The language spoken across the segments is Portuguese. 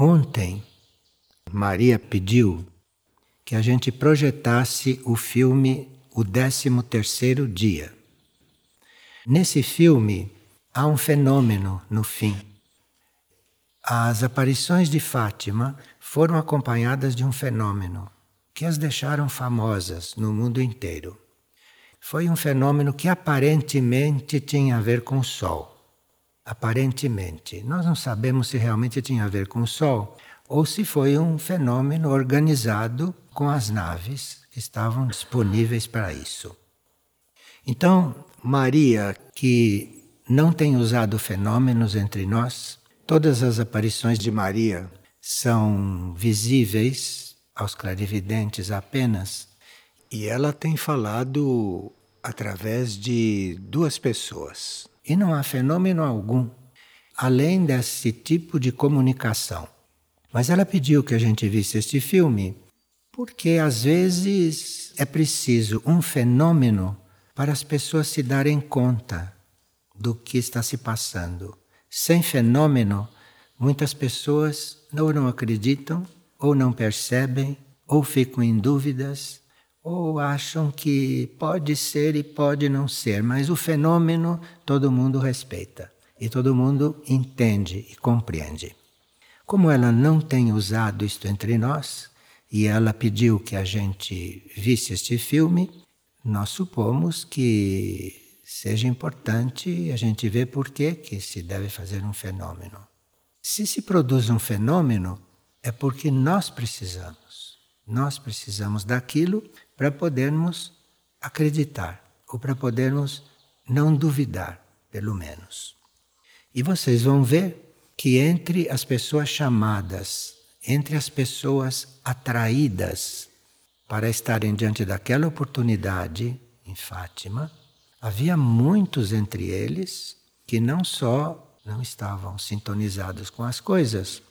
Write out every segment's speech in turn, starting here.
Ontem, Maria pediu que a gente projetasse o filme O 13 Terceiro Dia. Nesse filme há um fenômeno no fim. As aparições de Fátima foram acompanhadas de um fenômeno que as deixaram famosas no mundo inteiro. Foi um fenômeno que aparentemente tinha a ver com o Sol aparentemente. Nós não sabemos se realmente tinha a ver com o Sol ou se foi um fenômeno organizado com as naves que estavam disponíveis para isso. Então, Maria, que não tem usado fenômenos entre nós, todas as aparições de Maria são visíveis aos clarividentes apenas, e ela tem falado através de duas pessoas. E não há fenômeno algum além desse tipo de comunicação. Mas ela pediu que a gente visse este filme porque às vezes é preciso um fenômeno para as pessoas se darem conta do que está se passando. Sem fenômeno, muitas pessoas ou não acreditam, ou não percebem, ou ficam em dúvidas, ou acham que pode ser e pode não ser, mas o fenômeno todo mundo respeita e todo mundo entende e compreende. Como ela não tem usado isto entre nós e ela pediu que a gente visse este filme, nós supomos que seja importante a gente ver por que, que se deve fazer um fenômeno. Se se produz um fenômeno, é porque nós precisamos. Nós precisamos daquilo para podermos acreditar, ou para podermos não duvidar, pelo menos. E vocês vão ver que entre as pessoas chamadas, entre as pessoas atraídas para estarem diante daquela oportunidade em Fátima, havia muitos entre eles que não só não estavam sintonizados com as coisas,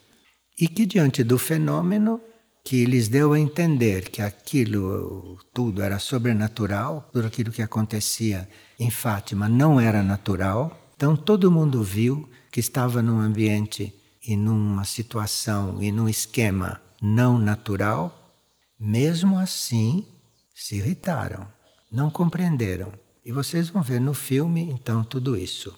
e que diante do fenômeno que lhes deu a entender que aquilo tudo era sobrenatural, tudo aquilo que acontecia em Fátima não era natural. Então todo mundo viu que estava num ambiente e numa situação e num esquema não natural. Mesmo assim, se irritaram, não compreenderam. E vocês vão ver no filme então tudo isso.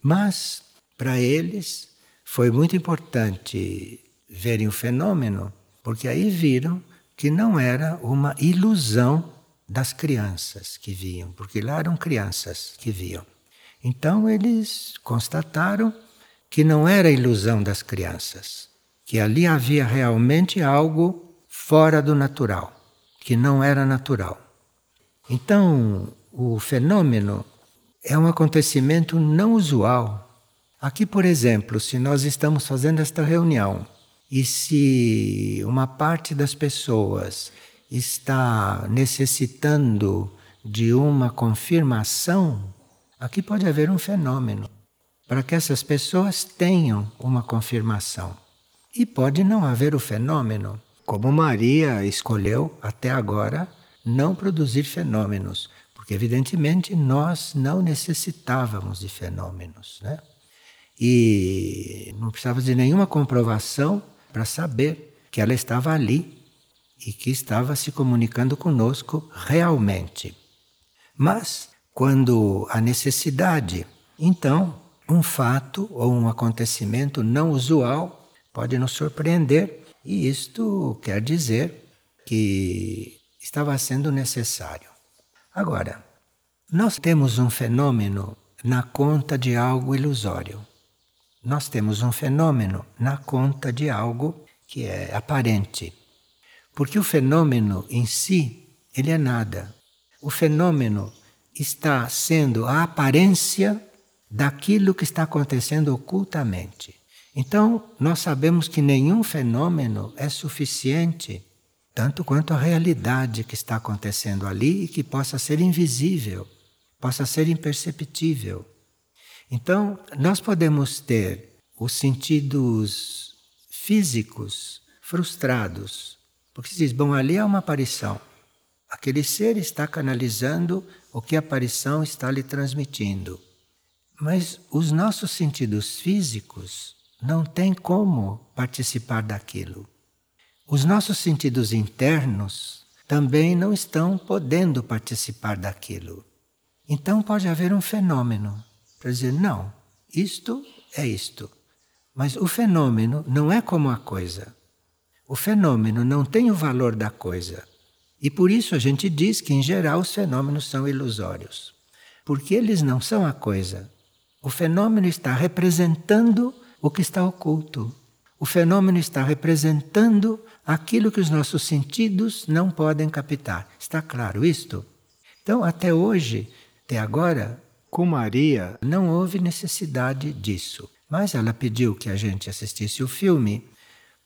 Mas para eles foi muito importante verem o fenômeno porque aí viram que não era uma ilusão das crianças que viam, porque lá eram crianças que viam. Então eles constataram que não era ilusão das crianças, que ali havia realmente algo fora do natural, que não era natural. Então, o fenômeno é um acontecimento não usual. Aqui, por exemplo, se nós estamos fazendo esta reunião e se uma parte das pessoas está necessitando de uma confirmação, aqui pode haver um fenômeno para que essas pessoas tenham uma confirmação. E pode não haver o fenômeno, como Maria escolheu até agora não produzir fenômenos, porque evidentemente nós não necessitávamos de fenômenos, né? E não precisávamos de nenhuma comprovação para saber que ela estava ali e que estava se comunicando conosco realmente. Mas, quando a necessidade, então, um fato ou um acontecimento não usual pode nos surpreender, e isto quer dizer que estava sendo necessário. Agora, nós temos um fenômeno na conta de algo ilusório nós temos um fenômeno na conta de algo que é aparente. Porque o fenômeno em si, ele é nada. O fenômeno está sendo a aparência daquilo que está acontecendo ocultamente. Então, nós sabemos que nenhum fenômeno é suficiente, tanto quanto a realidade que está acontecendo ali e que possa ser invisível, possa ser imperceptível. Então, nós podemos ter os sentidos físicos frustrados, porque se diz, bom, ali é uma aparição. Aquele ser está canalizando o que a aparição está lhe transmitindo. Mas os nossos sentidos físicos não tem como participar daquilo. Os nossos sentidos internos também não estão podendo participar daquilo. Então pode haver um fenômeno para dizer: não, isto é isto. Mas o fenômeno não é como a coisa. O fenômeno não tem o valor da coisa. E por isso a gente diz que, em geral, os fenômenos são ilusórios. Porque eles não são a coisa. O fenômeno está representando o que está oculto. O fenômeno está representando aquilo que os nossos sentidos não podem captar. Está claro isto? Então, até hoje, até agora, com Maria, não houve necessidade disso. Mas ela pediu que a gente assistisse o filme,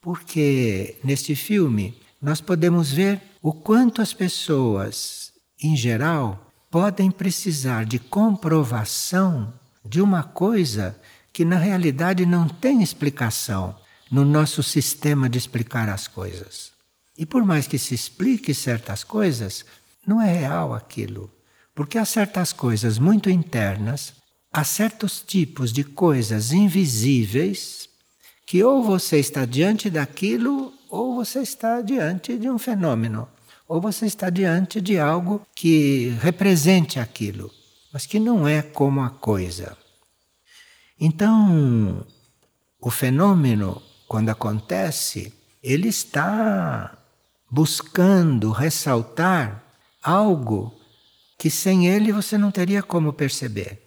porque neste filme nós podemos ver o quanto as pessoas, em geral, podem precisar de comprovação de uma coisa que na realidade não tem explicação no nosso sistema de explicar as coisas. E por mais que se explique certas coisas, não é real aquilo. Porque há certas coisas muito internas há certos tipos de coisas invisíveis que ou você está diante daquilo ou você está diante de um fenômeno, ou você está diante de algo que represente aquilo, mas que não é como a coisa. Então, o fenômeno, quando acontece, ele está buscando ressaltar algo que sem ele você não teria como perceber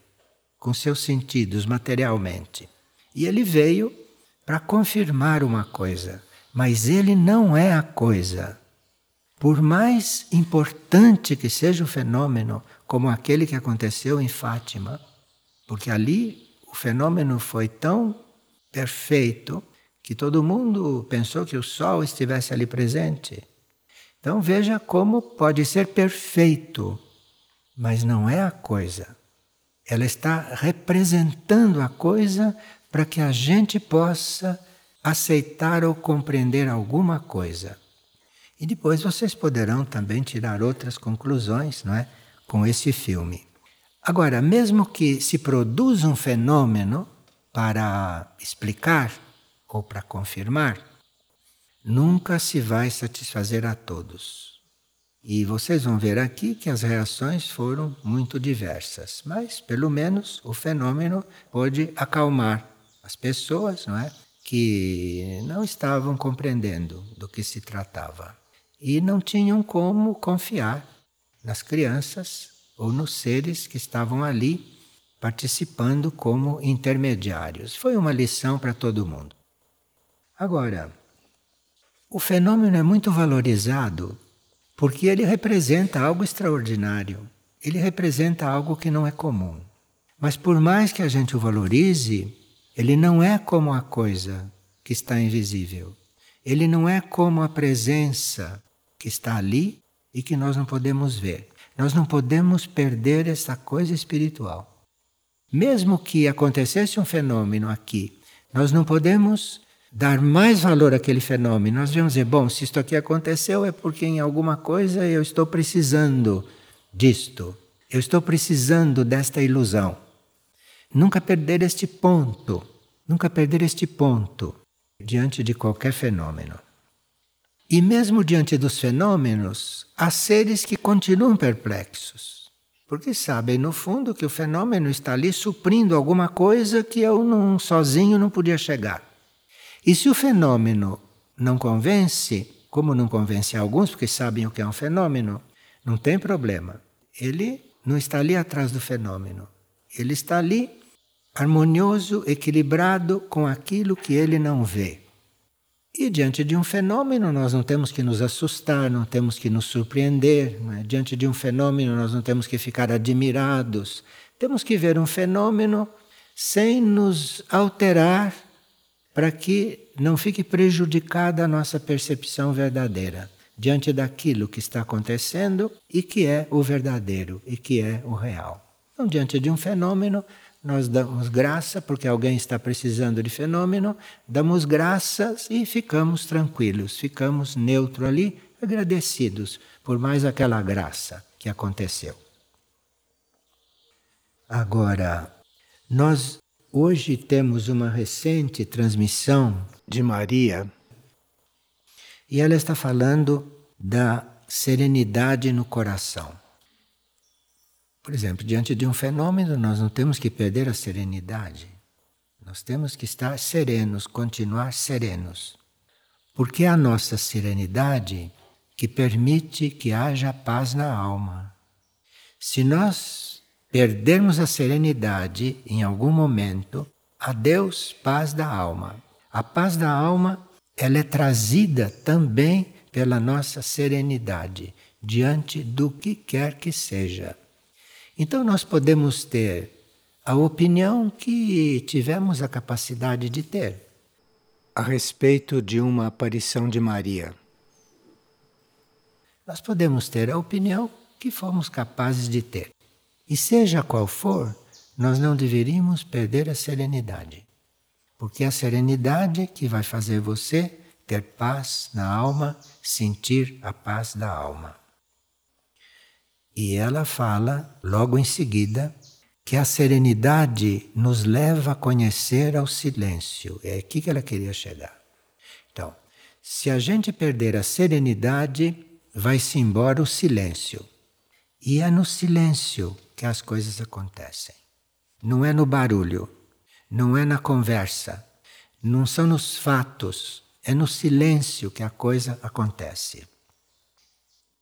com seus sentidos materialmente. E ele veio para confirmar uma coisa, mas ele não é a coisa. Por mais importante que seja o fenômeno, como aquele que aconteceu em Fátima, porque ali o fenômeno foi tão perfeito que todo mundo pensou que o sol estivesse ali presente. Então veja como pode ser perfeito, mas não é a coisa. Ela está representando a coisa para que a gente possa aceitar ou compreender alguma coisa. E depois vocês poderão também tirar outras conclusões, não é? Com esse filme. Agora, mesmo que se produza um fenômeno para explicar ou para confirmar, nunca se vai satisfazer a todos. E vocês vão ver aqui que as reações foram muito diversas, mas pelo menos o fenômeno pôde acalmar as pessoas, não é? Que não estavam compreendendo do que se tratava e não tinham como confiar nas crianças ou nos seres que estavam ali participando como intermediários. Foi uma lição para todo mundo. Agora, o fenômeno é muito valorizado porque ele representa algo extraordinário. Ele representa algo que não é comum. Mas por mais que a gente o valorize, ele não é como a coisa que está invisível. Ele não é como a presença que está ali e que nós não podemos ver. Nós não podemos perder essa coisa espiritual. Mesmo que acontecesse um fenômeno aqui, nós não podemos dar mais valor àquele fenômeno. Nós vamos dizer, bom, se isto aqui aconteceu é porque em alguma coisa eu estou precisando disto. Eu estou precisando desta ilusão. Nunca perder este ponto, nunca perder este ponto diante de qualquer fenômeno. E mesmo diante dos fenômenos, há seres que continuam perplexos, porque sabem no fundo que o fenômeno está ali suprindo alguma coisa que eu não sozinho não podia chegar. E se o fenômeno não convence, como não convence alguns, porque sabem o que é um fenômeno, não tem problema. Ele não está ali atrás do fenômeno. Ele está ali harmonioso, equilibrado com aquilo que ele não vê. E diante de um fenômeno, nós não temos que nos assustar, não temos que nos surpreender. É? Diante de um fenômeno, nós não temos que ficar admirados. Temos que ver um fenômeno sem nos alterar para que não fique prejudicada a nossa percepção verdadeira diante daquilo que está acontecendo e que é o verdadeiro e que é o real. Então, diante de um fenômeno, nós damos graça porque alguém está precisando de fenômeno, damos graças e ficamos tranquilos, ficamos neutro ali, agradecidos por mais aquela graça que aconteceu. Agora, nós Hoje temos uma recente transmissão de Maria e ela está falando da serenidade no coração. Por exemplo, diante de um fenômeno, nós não temos que perder a serenidade. Nós temos que estar serenos, continuar serenos. Porque é a nossa serenidade que permite que haja paz na alma. Se nós perdermos a serenidade em algum momento, adeus paz da alma. A paz da alma, ela é trazida também pela nossa serenidade diante do que quer que seja. Então nós podemos ter a opinião que tivemos a capacidade de ter a respeito de uma aparição de Maria. Nós podemos ter a opinião que fomos capazes de ter. E seja qual for, nós não deveríamos perder a serenidade. Porque é a serenidade que vai fazer você ter paz na alma, sentir a paz da alma. E ela fala, logo em seguida, que a serenidade nos leva a conhecer ao silêncio. É aqui que ela queria chegar. Então, se a gente perder a serenidade, vai-se embora o silêncio. E é no silêncio que as coisas acontecem. Não é no barulho, não é na conversa, não são nos fatos, é no silêncio que a coisa acontece.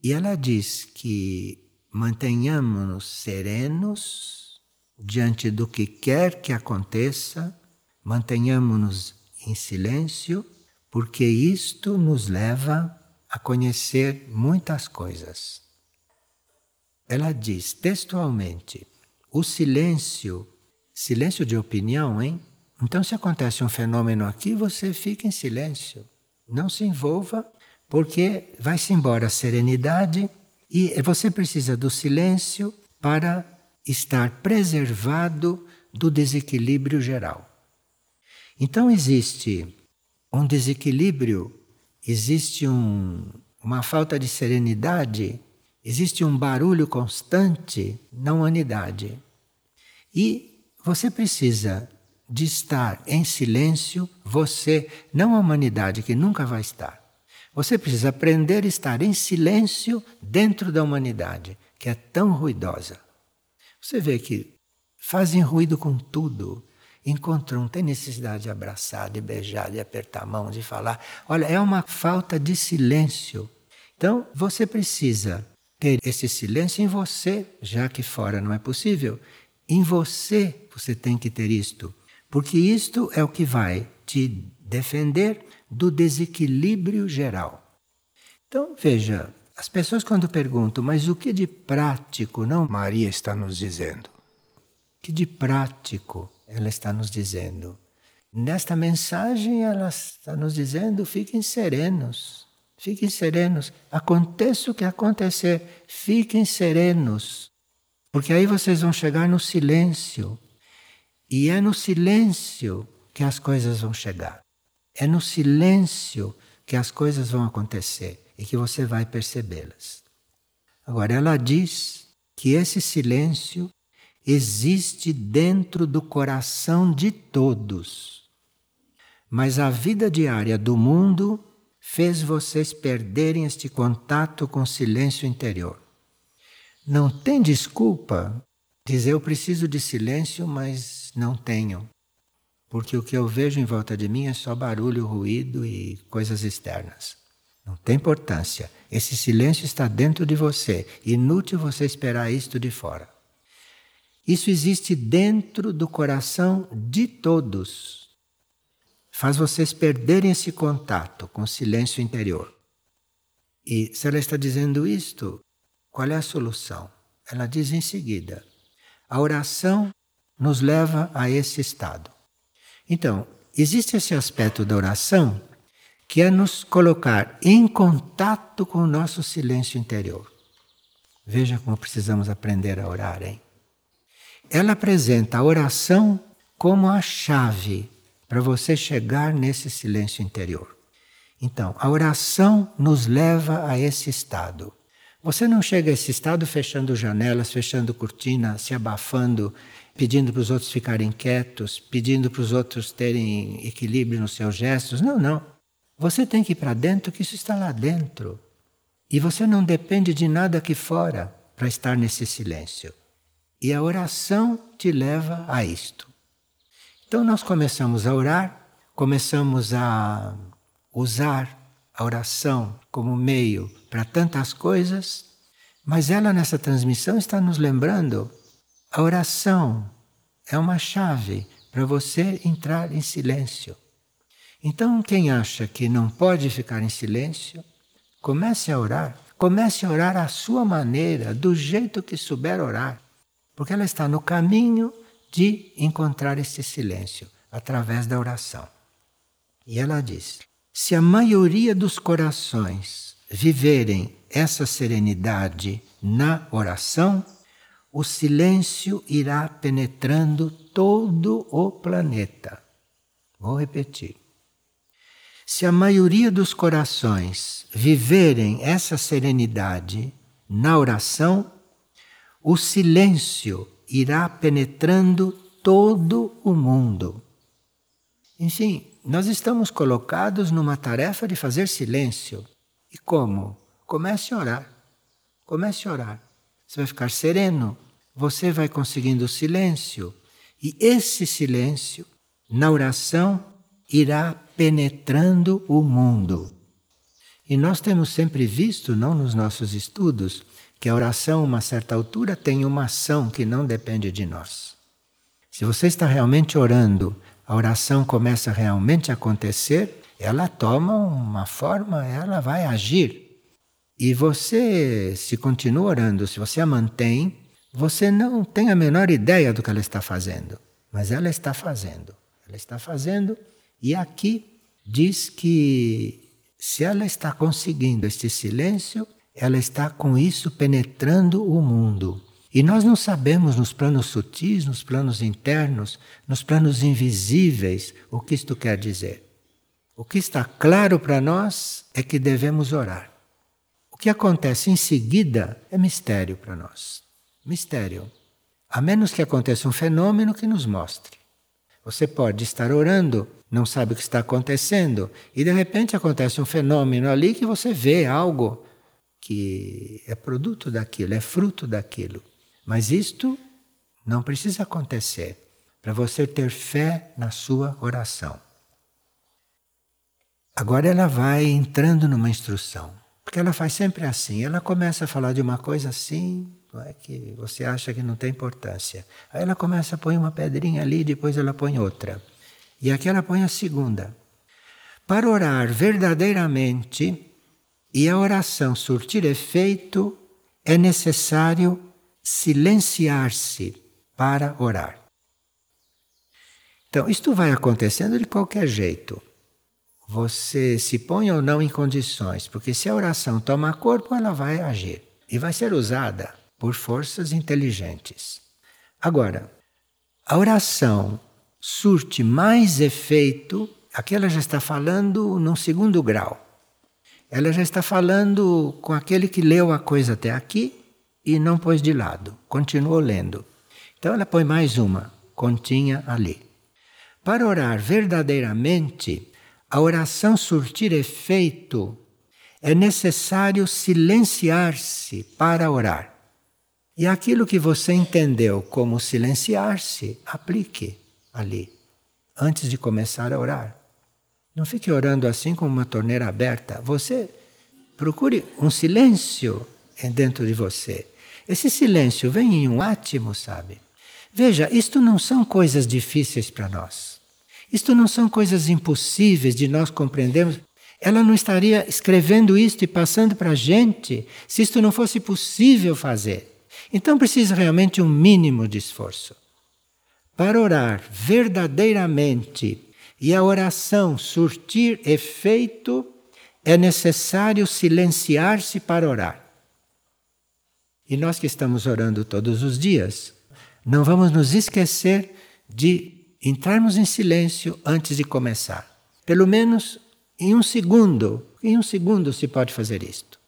E ela diz que mantenhamos-nos serenos diante do que quer que aconteça, mantenhamos-nos em silêncio, porque isto nos leva a conhecer muitas coisas. Ela diz textualmente: o silêncio, silêncio de opinião, hein? Então, se acontece um fenômeno aqui, você fica em silêncio. Não se envolva, porque vai-se embora a serenidade e você precisa do silêncio para estar preservado do desequilíbrio geral. Então existe um desequilíbrio, existe um, uma falta de serenidade, existe um barulho constante na humanidade. E você precisa de estar em silêncio, você, não a humanidade que nunca vai estar. Você precisa aprender a estar em silêncio dentro da humanidade, que é tão ruidosa. Você vê que fazem ruído com tudo. Encontram, tem necessidade de abraçar, de beijar, de apertar a mão, de falar. Olha, é uma falta de silêncio. Então, você precisa ter esse silêncio em você, já que fora não é possível. Em você você tem que ter isto, porque isto é o que vai te defender do desequilíbrio geral. Então, veja, as pessoas, quando perguntam, mas o que de prático não Maria está nos dizendo? Que de prático ela está nos dizendo? Nesta mensagem, ela está nos dizendo: fiquem serenos, fiquem serenos. Aconteça o que acontecer, fiquem serenos. Porque aí vocês vão chegar no silêncio. E é no silêncio que as coisas vão chegar. É no silêncio que as coisas vão acontecer e que você vai percebê-las. Agora, ela diz que esse silêncio existe dentro do coração de todos. Mas a vida diária do mundo fez vocês perderem este contato com o silêncio interior. Não tem desculpa dizer eu preciso de silêncio, mas não tenho. Porque o que eu vejo em volta de mim é só barulho, ruído e coisas externas. Não tem importância. Esse silêncio está dentro de você. Inútil você esperar isto de fora. Isso existe dentro do coração de todos. Faz vocês perderem esse contato com o silêncio interior. E se ela está dizendo isto, qual é a solução? Ela diz em seguida: a oração nos leva a esse estado. Então, existe esse aspecto da oração que é nos colocar em contato com o nosso silêncio interior. Veja como precisamos aprender a orar, hein? Ela apresenta a oração como a chave para você chegar nesse silêncio interior. Então, a oração nos leva a esse estado. Você não chega a esse estado fechando janelas, fechando cortinas, se abafando pedindo para os outros ficarem quietos, pedindo para os outros terem equilíbrio nos seus gestos. Não, não. Você tem que ir para dentro, que isso está lá dentro. E você não depende de nada aqui fora para estar nesse silêncio. E a oração te leva a isto. Então nós começamos a orar, começamos a usar a oração como meio para tantas coisas, mas ela nessa transmissão está nos lembrando a oração é uma chave para você entrar em silêncio. Então, quem acha que não pode ficar em silêncio, comece a orar. Comece a orar à sua maneira, do jeito que souber orar, porque ela está no caminho de encontrar esse silêncio através da oração. E ela diz: se a maioria dos corações viverem essa serenidade na oração, o silêncio irá penetrando todo o planeta. Vou repetir. Se a maioria dos corações viverem essa serenidade na oração, o silêncio irá penetrando todo o mundo. Enfim, nós estamos colocados numa tarefa de fazer silêncio. E como? Comece a orar. Comece a orar. Você vai ficar sereno, você vai conseguindo silêncio. E esse silêncio, na oração, irá penetrando o mundo. E nós temos sempre visto, não nos nossos estudos, que a oração, a uma certa altura, tem uma ação que não depende de nós. Se você está realmente orando, a oração começa realmente a acontecer, ela toma uma forma, ela vai agir. E você, se continua orando, se você a mantém, você não tem a menor ideia do que ela está fazendo. Mas ela está fazendo. Ela está fazendo, e aqui diz que se ela está conseguindo este silêncio, ela está com isso penetrando o mundo. E nós não sabemos nos planos sutis, nos planos internos, nos planos invisíveis, o que isto quer dizer. O que está claro para nós é que devemos orar. O que acontece em seguida é mistério para nós. Mistério. A menos que aconteça um fenômeno que nos mostre. Você pode estar orando, não sabe o que está acontecendo, e de repente acontece um fenômeno ali que você vê algo que é produto daquilo, é fruto daquilo. Mas isto não precisa acontecer para você ter fé na sua oração. Agora ela vai entrando numa instrução, porque ela faz sempre assim. Ela começa a falar de uma coisa assim, não é que você acha que não tem importância. Aí ela começa a pôr uma pedrinha ali, depois ela põe outra. E aqui ela põe a segunda. Para orar verdadeiramente, e a oração surtir efeito, é necessário silenciar-se para orar. Então, isto vai acontecendo de qualquer jeito. Você se põe ou não em condições, porque se a oração toma corpo, ela vai agir e vai ser usada por forças inteligentes. Agora, a oração surte mais efeito, aqui ela já está falando num segundo grau. Ela já está falando com aquele que leu a coisa até aqui e não pôs de lado, continuou lendo. Então ela põe mais uma continha ali. Para orar verdadeiramente, a oração surtir efeito, é necessário silenciar-se para orar. E aquilo que você entendeu como silenciar-se, aplique ali, antes de começar a orar. Não fique orando assim como uma torneira aberta. Você procure um silêncio dentro de você. Esse silêncio vem em um átimo, sabe? Veja, isto não são coisas difíceis para nós. Isto não são coisas impossíveis de nós compreendermos. Ela não estaria escrevendo isto e passando para a gente se isto não fosse possível fazer. Então precisa realmente um mínimo de esforço. Para orar verdadeiramente e a oração surtir efeito, é necessário silenciar-se para orar. E nós que estamos orando todos os dias, não vamos nos esquecer de entrarmos em silêncio antes de começar. Pelo menos em um segundo, em um segundo se pode fazer isto.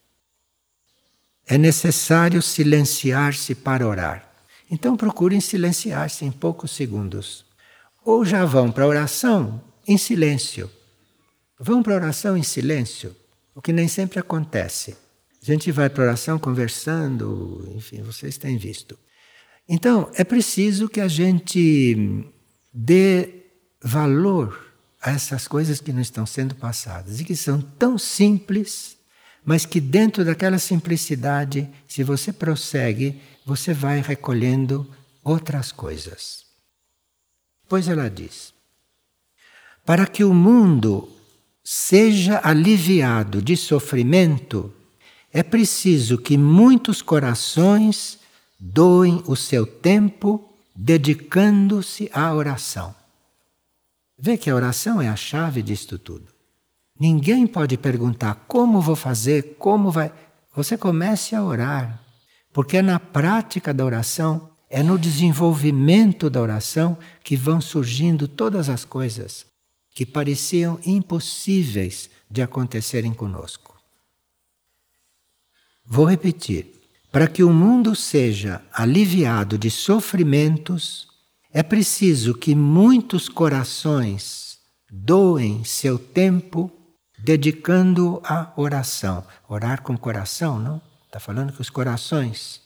É necessário silenciar-se para orar. Então procurem silenciar-se em poucos segundos. Ou já vão para a oração em silêncio. Vão para a oração em silêncio, o que nem sempre acontece. A gente vai para a oração conversando, enfim, vocês têm visto. Então, é preciso que a gente dê valor a essas coisas que não estão sendo passadas e que são tão simples, mas que dentro daquela simplicidade, se você prossegue, você vai recolhendo outras coisas. Pois ela diz: para que o mundo seja aliviado de sofrimento, é preciso que muitos corações doem o seu tempo dedicando-se à oração. Vê que a oração é a chave disto tudo. Ninguém pode perguntar como vou fazer, como vai. Você comece a orar, porque é na prática da oração, é no desenvolvimento da oração que vão surgindo todas as coisas que pareciam impossíveis de acontecerem conosco. Vou repetir. Para que o mundo seja aliviado de sofrimentos, é preciso que muitos corações doem seu tempo dedicando à oração. Orar com coração, não? Está falando que os corações,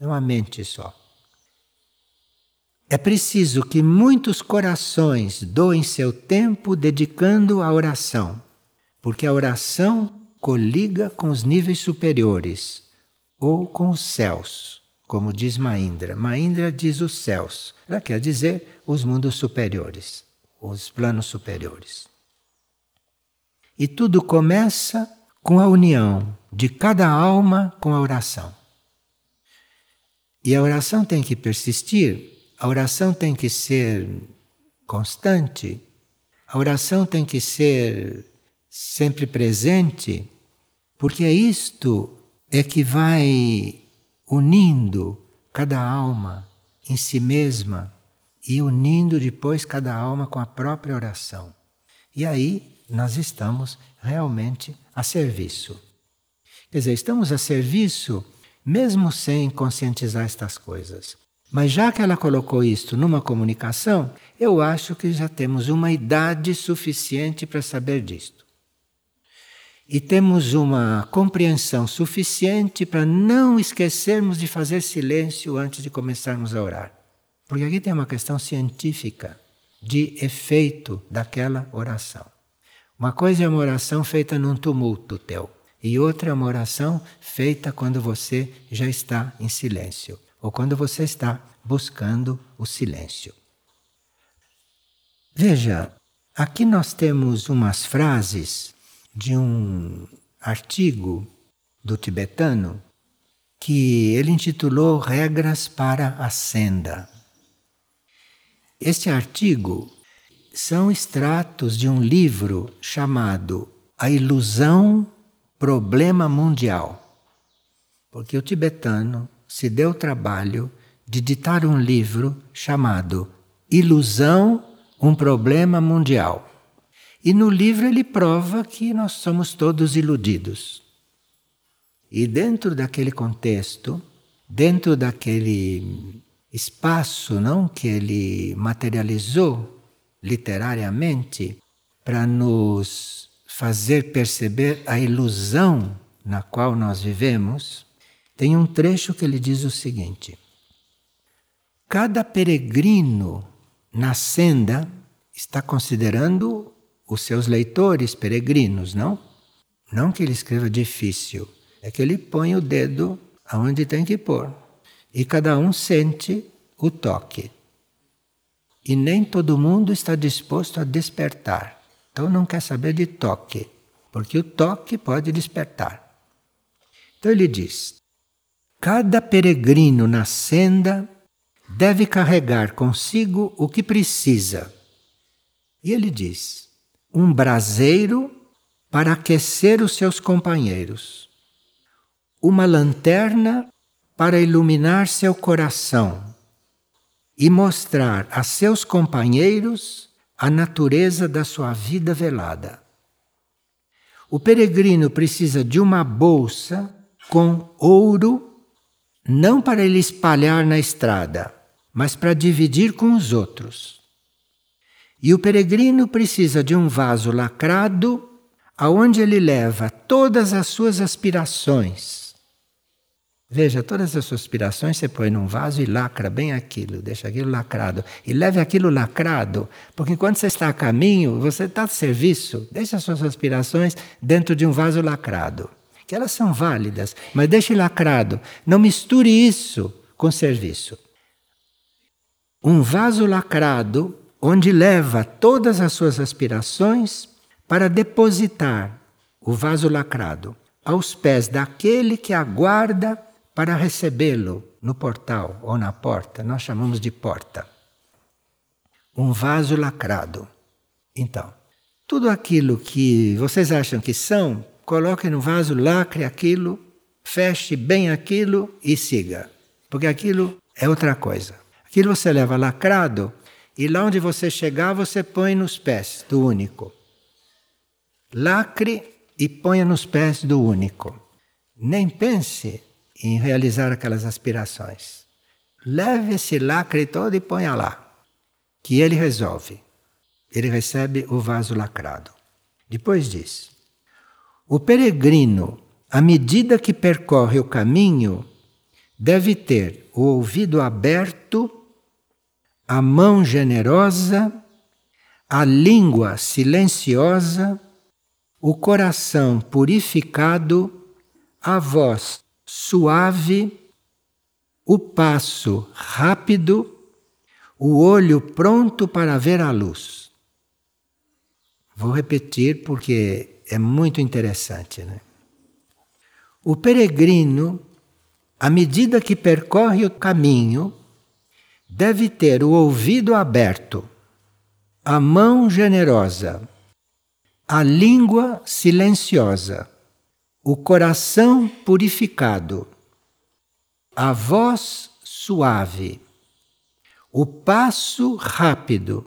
não a mente só. É preciso que muitos corações doem seu tempo dedicando à oração, porque a oração coliga com os níveis superiores ou com os céus como diz Maindra. Maindra diz os céus, ela quer dizer os mundos superiores, os planos superiores. E tudo começa com a união de cada alma com a oração. E a oração tem que persistir, a oração tem que ser constante, a oração tem que ser sempre presente, porque isto é que vai unindo cada alma em si mesma e unindo depois cada alma com a própria oração. E aí nós estamos realmente a serviço. Quer dizer, estamos a serviço mesmo sem conscientizar estas coisas. Mas já que ela colocou isto numa comunicação, eu acho que já temos uma idade suficiente para saber disto e temos uma compreensão suficiente para não esquecermos de fazer silêncio antes de começarmos a orar. Porque aqui tem uma questão científica de efeito daquela oração. Uma coisa é uma oração feita num tumulto teu, e outra é uma oração feita quando você já está em silêncio, ou quando você está buscando o silêncio. Veja, aqui nós temos umas frases de um artigo do tibetano que ele intitulou Regras para a Senda. Este artigo são extratos de um livro chamado A Ilusão Problema Mundial. Porque o tibetano se deu o trabalho de ditar um livro chamado Ilusão, um Problema Mundial. E no livro ele prova que nós somos todos iludidos. E dentro daquele contexto, dentro daquele espaço não que ele materializou literariamente para nos fazer perceber a ilusão na qual nós vivemos, tem um trecho que ele diz o seguinte: Cada peregrino na senda está considerando os seus leitores peregrinos, não? Não que ele escreva difícil, é que ele põe o dedo aonde tem que pôr. E cada um sente o toque. E nem todo mundo está disposto a despertar. Então não quer saber de toque, porque o toque pode despertar. Então ele diz: cada peregrino na senda deve carregar consigo o que precisa. E ele diz: um braseiro para aquecer os seus companheiros, uma lanterna para iluminar seu coração e mostrar a seus companheiros a natureza da sua vida velada. O peregrino precisa de uma bolsa com ouro não para ele espalhar na estrada, mas para dividir com os outros. E o peregrino precisa de um vaso lacrado aonde ele leva todas as suas aspirações. Veja, todas as suas aspirações você põe num vaso e lacra bem aquilo, deixa aquilo lacrado. E leve aquilo lacrado, porque enquanto você está a caminho, você está de serviço. Deixe as suas aspirações dentro de um vaso lacrado, que elas são válidas, mas deixe lacrado. Não misture isso com serviço. Um vaso lacrado onde leva todas as suas aspirações para depositar o vaso lacrado aos pés daquele que aguarda para recebê-lo no portal ou na porta. Nós chamamos de porta. Um vaso lacrado. Então, tudo aquilo que vocês acham que são, coloque no vaso, lacre aquilo, feche bem aquilo e siga. Porque aquilo é outra coisa. Aquilo você leva lacrado e lá onde você chegar, você põe nos pés do único. Lacre e ponha nos pés do único. Nem pense em realizar aquelas aspirações. Leve esse lacre todo e ponha lá, que ele resolve. Ele recebe o vaso lacrado. Depois diz: o peregrino, à medida que percorre o caminho, deve ter o ouvido aberto, a mão generosa, a língua silenciosa o coração purificado, a voz suave, o passo rápido, o olho pronto para ver a luz. Vou repetir porque é muito interessante. Né? O peregrino, à medida que percorre o caminho, deve ter o ouvido aberto, a mão generosa a língua silenciosa, o coração purificado, a voz suave, o passo rápido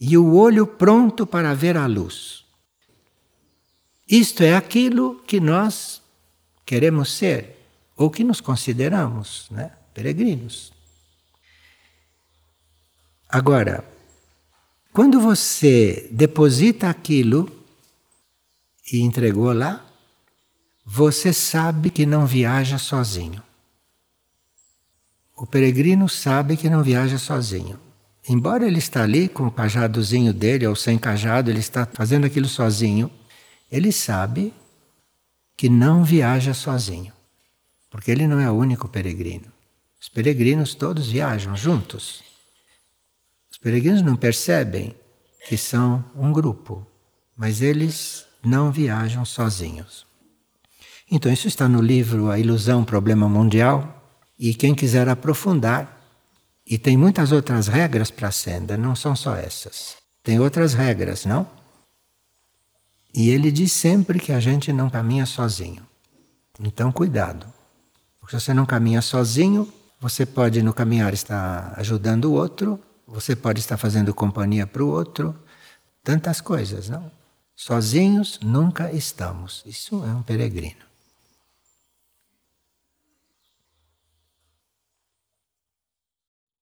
e o olho pronto para ver a luz. Isto é aquilo que nós queremos ser, ou que nos consideramos né? peregrinos. Agora, quando você deposita aquilo e entregou lá, você sabe que não viaja sozinho. O peregrino sabe que não viaja sozinho. Embora ele está ali com o cajadozinho dele ou sem cajado, ele está fazendo aquilo sozinho, ele sabe que não viaja sozinho. Porque ele não é o único peregrino. Os peregrinos todos viajam juntos peregrinos não percebem que são um grupo, mas eles não viajam sozinhos. Então, isso está no livro A Ilusão, Problema Mundial, e quem quiser aprofundar, e tem muitas outras regras para a senda, não são só essas. Tem outras regras, não? E ele diz sempre que a gente não caminha sozinho. Então, cuidado. Porque se você não caminha sozinho, você pode no caminhar estar ajudando o outro, você pode estar fazendo companhia para o outro, tantas coisas, não? Sozinhos nunca estamos. Isso é um peregrino.